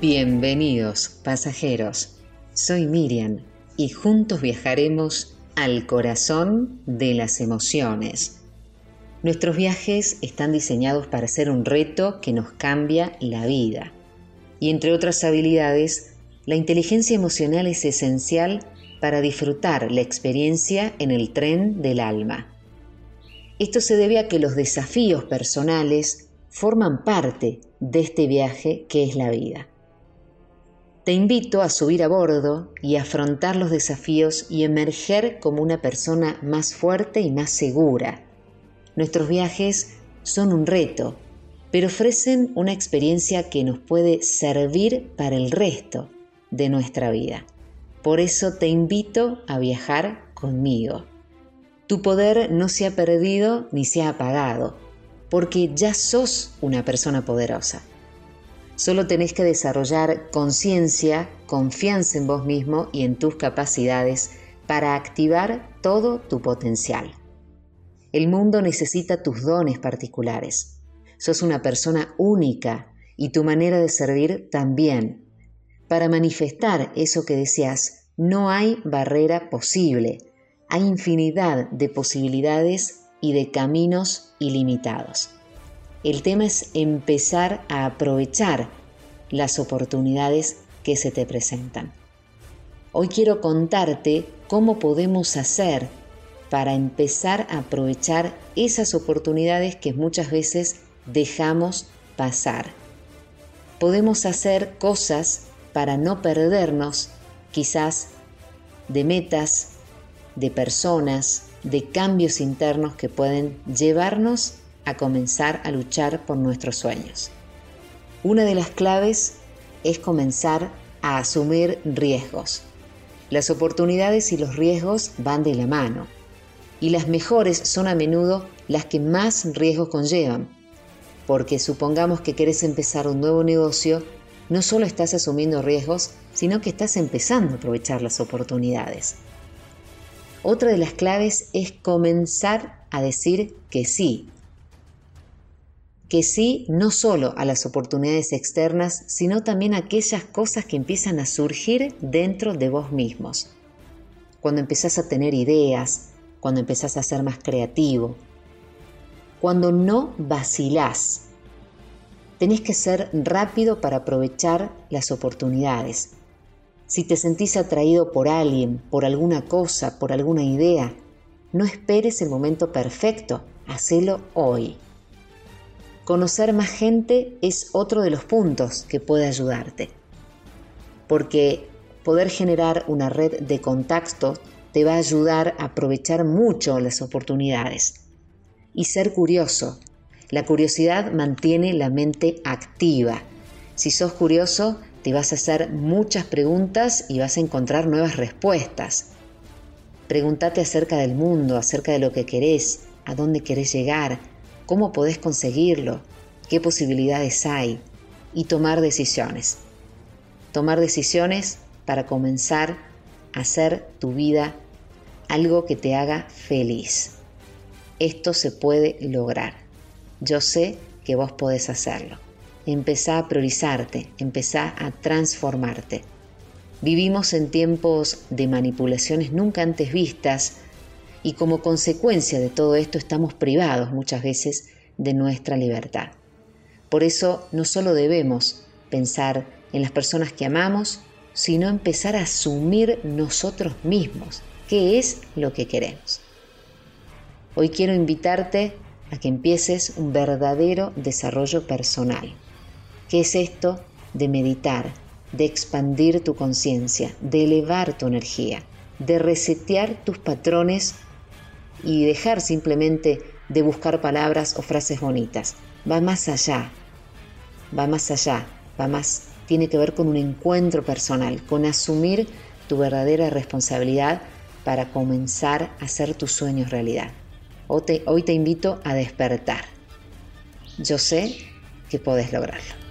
Bienvenidos, pasajeros. Soy Miriam y juntos viajaremos al corazón de las emociones. Nuestros viajes están diseñados para ser un reto que nos cambia la vida. Y entre otras habilidades, la inteligencia emocional es esencial para disfrutar la experiencia en el tren del alma. Esto se debe a que los desafíos personales forman parte de este viaje que es la vida. Te invito a subir a bordo y afrontar los desafíos y emerger como una persona más fuerte y más segura. Nuestros viajes son un reto, pero ofrecen una experiencia que nos puede servir para el resto de nuestra vida. Por eso te invito a viajar conmigo. Tu poder no se ha perdido ni se ha apagado, porque ya sos una persona poderosa. Solo tenés que desarrollar conciencia, confianza en vos mismo y en tus capacidades para activar todo tu potencial. El mundo necesita tus dones particulares. Sos una persona única y tu manera de servir también. Para manifestar eso que deseas, no hay barrera posible. Hay infinidad de posibilidades y de caminos ilimitados. El tema es empezar a aprovechar las oportunidades que se te presentan. Hoy quiero contarte cómo podemos hacer para empezar a aprovechar esas oportunidades que muchas veces dejamos pasar. Podemos hacer cosas para no perdernos quizás de metas, de personas, de cambios internos que pueden llevarnos a comenzar a luchar por nuestros sueños. Una de las claves es comenzar a asumir riesgos. Las oportunidades y los riesgos van de la mano y las mejores son a menudo las que más riesgos conllevan, porque supongamos que quieres empezar un nuevo negocio, no solo estás asumiendo riesgos, sino que estás empezando a aprovechar las oportunidades. Otra de las claves es comenzar a decir que sí que sí no solo a las oportunidades externas, sino también a aquellas cosas que empiezan a surgir dentro de vos mismos. Cuando empezás a tener ideas, cuando empezás a ser más creativo, cuando no vacilás. Tenés que ser rápido para aprovechar las oportunidades. Si te sentís atraído por alguien, por alguna cosa, por alguna idea, no esperes el momento perfecto, hacelo hoy. Conocer más gente es otro de los puntos que puede ayudarte, porque poder generar una red de contacto te va a ayudar a aprovechar mucho las oportunidades. Y ser curioso. La curiosidad mantiene la mente activa. Si sos curioso, te vas a hacer muchas preguntas y vas a encontrar nuevas respuestas. Pregúntate acerca del mundo, acerca de lo que querés, a dónde querés llegar, cómo podés conseguirlo, qué posibilidades hay y tomar decisiones. Tomar decisiones para comenzar a hacer tu vida algo que te haga feliz. Esto se puede lograr. Yo sé que vos podés hacerlo. Empezá a priorizarte, empezá a transformarte. Vivimos en tiempos de manipulaciones nunca antes vistas y como consecuencia de todo esto estamos privados muchas veces de nuestra libertad. Por eso no solo debemos pensar en las personas que amamos, sino empezar a asumir nosotros mismos qué es lo que queremos. Hoy quiero invitarte a que empieces un verdadero desarrollo personal. ¿Qué es esto de meditar, de expandir tu conciencia, de elevar tu energía, de resetear tus patrones y dejar simplemente de buscar palabras o frases bonitas. Va más allá, va más allá, va más, tiene que ver con un encuentro personal, con asumir tu verdadera responsabilidad para comenzar a hacer tus sueños realidad. Hoy te, hoy te invito a despertar. Yo sé que podés lograrlo.